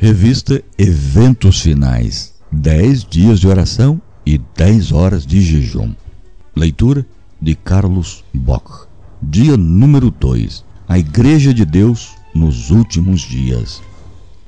Revista Eventos Finais: 10 dias de oração e 10 horas de jejum. Leitura de Carlos Bock. Dia número 2: A Igreja de Deus nos últimos dias.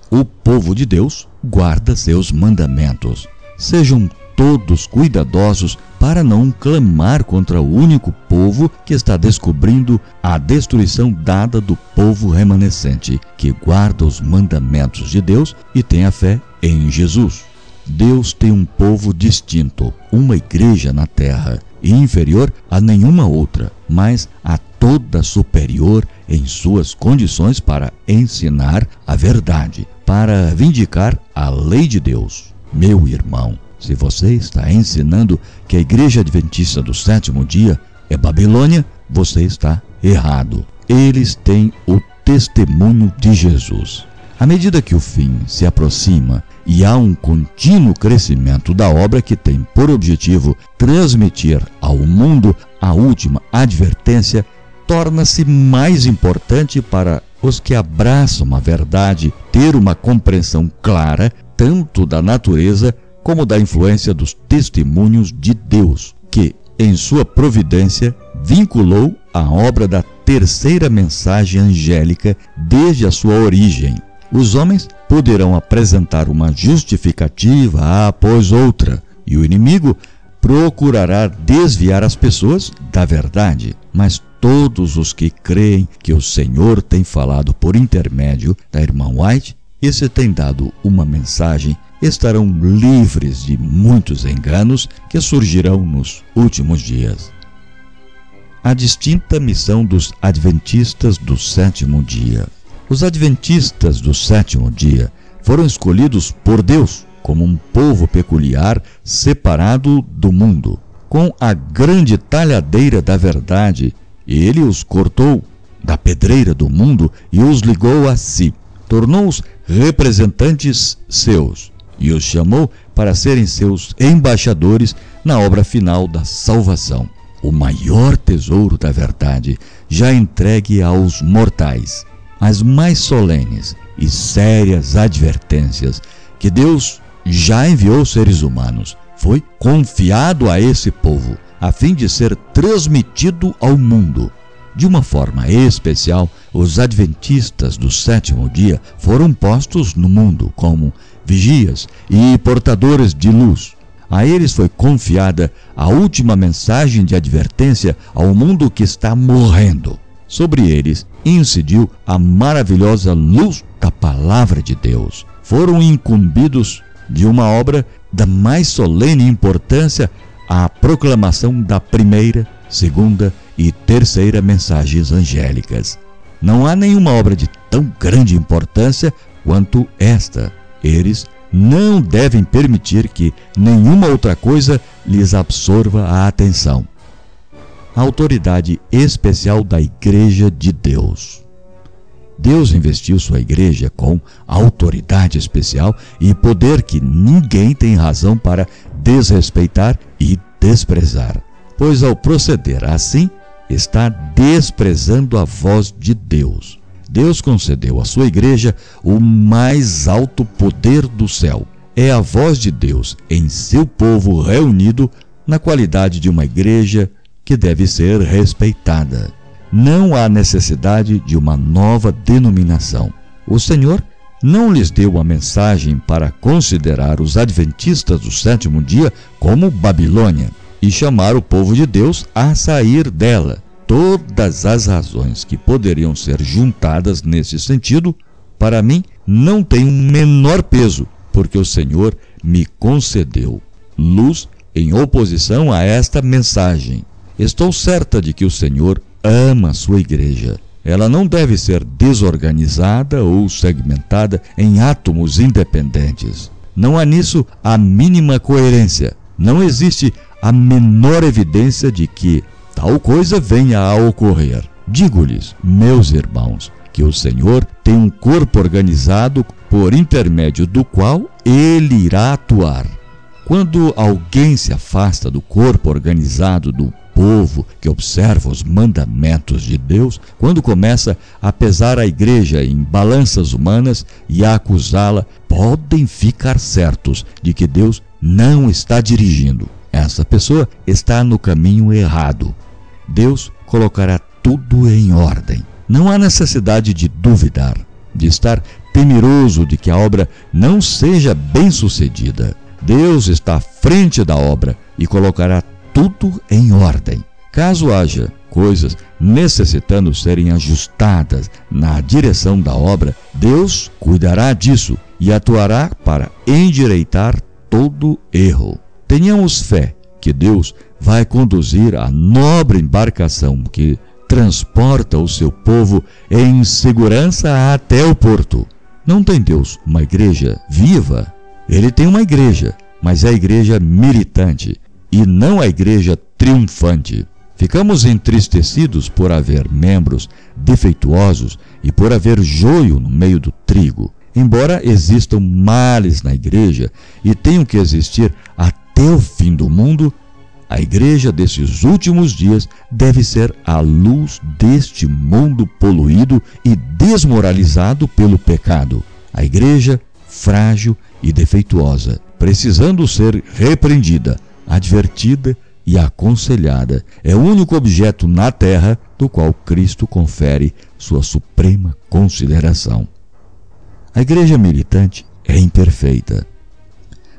O povo de Deus guarda seus mandamentos. Sejam todos cuidadosos para não clamar contra o único povo que está descobrindo a destruição dada do povo remanescente, que guarda os mandamentos de Deus e tem a fé em Jesus. Deus tem um povo distinto, uma igreja na terra, inferior a nenhuma outra, mas a toda superior em suas condições para ensinar a verdade, para vindicar a lei de Deus. Meu irmão, se você está ensinando que a Igreja Adventista do sétimo dia é Babilônia, você está errado. Eles têm o testemunho de Jesus. À medida que o fim se aproxima e há um contínuo crescimento da obra que tem por objetivo transmitir ao mundo a última advertência, torna-se mais importante para os que abraçam a verdade ter uma compreensão clara tanto da natureza como da influência dos testemunhos de Deus, que, em sua providência, vinculou a obra da terceira mensagem angélica desde a sua origem. Os homens poderão apresentar uma justificativa após outra, e o inimigo procurará desviar as pessoas da verdade. Mas todos os que creem que o Senhor tem falado por intermédio da irmã White e se tem dado uma mensagem estarão livres de muitos enganos que surgirão nos últimos dias. A distinta missão dos Adventistas do sétimo dia. Os Adventistas do sétimo dia foram escolhidos por Deus como um povo peculiar separado do mundo. Com a grande talhadeira da verdade, ele os cortou da pedreira do mundo e os ligou a si. Tornou-os representantes seus e os chamou para serem seus embaixadores na obra final da salvação. O maior tesouro da verdade já entregue aos mortais. As mais solenes e sérias advertências que Deus já enviou seres humanos foi confiado a esse povo, a fim de ser transmitido ao mundo. De uma forma especial, os adventistas do sétimo dia foram postos no mundo como vigias e portadores de luz. A eles foi confiada a última mensagem de advertência ao mundo que está morrendo. Sobre eles incidiu a maravilhosa luz da palavra de Deus. Foram incumbidos de uma obra da mais solene importância, a proclamação da primeira, segunda e terceira mensagens angélicas. Não há nenhuma obra de tão grande importância quanto esta. Eles não devem permitir que nenhuma outra coisa lhes absorva a atenção. Autoridade especial da Igreja de Deus. Deus investiu sua igreja com autoridade especial e poder que ninguém tem razão para desrespeitar e desprezar. Pois ao proceder assim, está desprezando a voz de Deus. Deus concedeu à sua igreja o mais alto poder do céu. É a voz de Deus em seu povo reunido na qualidade de uma igreja que deve ser respeitada. Não há necessidade de uma nova denominação. O Senhor não lhes deu a mensagem para considerar os adventistas do sétimo dia como Babilônia e chamar o povo de Deus a sair dela todas as razões que poderiam ser juntadas nesse sentido, para mim não têm um menor peso, porque o Senhor me concedeu luz em oposição a esta mensagem. Estou certa de que o Senhor ama a sua igreja. Ela não deve ser desorganizada ou segmentada em átomos independentes. Não há nisso a mínima coerência. Não existe a menor evidência de que tal coisa venha a ocorrer. Digo-lhes, meus irmãos, que o Senhor tem um corpo organizado por intermédio do qual ele irá atuar. Quando alguém se afasta do corpo organizado do povo que observa os mandamentos de Deus, quando começa a pesar a igreja em balanças humanas e a acusá-la, podem ficar certos de que Deus não está dirigindo. Essa pessoa está no caminho errado. Deus colocará tudo em ordem. Não há necessidade de duvidar, de estar temeroso de que a obra não seja bem sucedida. Deus está à frente da obra e colocará tudo em ordem. Caso haja coisas necessitando serem ajustadas na direção da obra, Deus cuidará disso e atuará para endireitar todo erro. Tenhamos fé que Deus vai conduzir a nobre embarcação que transporta o seu povo em segurança até o porto. Não tem Deus uma igreja viva? Ele tem uma igreja, mas é a igreja militante e não a igreja triunfante. Ficamos entristecidos por haver membros defeituosos e por haver joio no meio do trigo. Embora existam males na igreja e tenham que existir até o fim do mundo, a igreja desses últimos dias deve ser a luz deste mundo poluído e desmoralizado pelo pecado. A igreja frágil e defeituosa, precisando ser repreendida, advertida e aconselhada, é o único objeto na terra do qual Cristo confere sua suprema consideração. A igreja militante é imperfeita.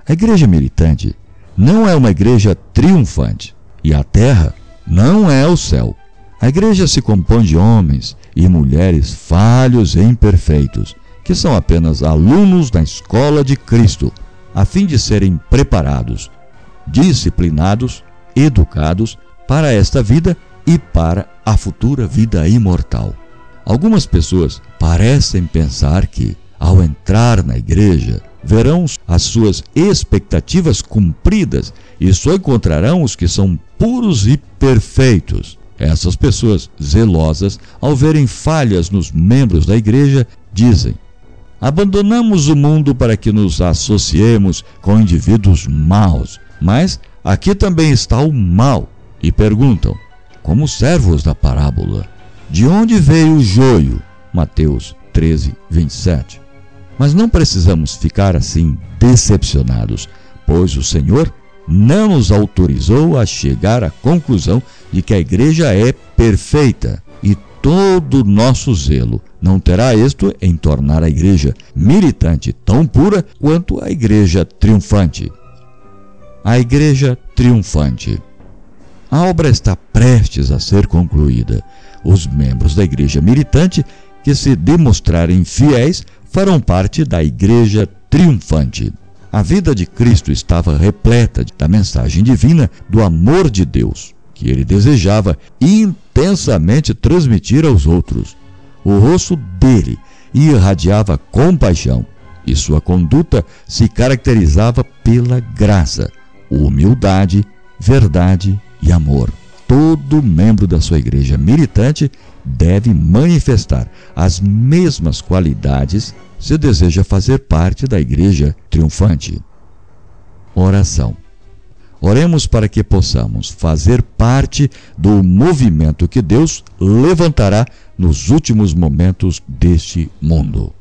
A igreja militante não é uma igreja triunfante e a terra não é o céu. A igreja se compõe de homens e mulheres falhos e imperfeitos, que são apenas alunos da escola de Cristo, a fim de serem preparados, disciplinados, educados para esta vida e para a futura vida imortal. Algumas pessoas parecem pensar que, ao entrar na igreja, verão as suas expectativas cumpridas e só encontrarão os que são puros e perfeitos. Essas pessoas zelosas, ao verem falhas nos membros da igreja, dizem: Abandonamos o mundo para que nos associemos com indivíduos maus, mas aqui também está o mal. E perguntam, como servos da parábola: De onde veio o joio? Mateus 13, 27. Mas não precisamos ficar assim decepcionados, pois o Senhor não nos autorizou a chegar à conclusão de que a igreja é perfeita e todo nosso zelo não terá êxito em tornar a igreja militante tão pura quanto a igreja triunfante. A igreja triunfante. A obra está prestes a ser concluída. Os membros da igreja militante que se demonstrarem fiéis farão parte da igreja triunfante. A vida de Cristo estava repleta da mensagem divina do amor de Deus, que ele desejava intensamente transmitir aos outros. O rosto dele irradiava compaixão e sua conduta se caracterizava pela graça, humildade, verdade e amor. Todo membro da sua igreja militante deve manifestar as mesmas qualidades se deseja fazer parte da igreja triunfante. Oração. Oremos para que possamos fazer parte do movimento que Deus levantará nos últimos momentos deste mundo.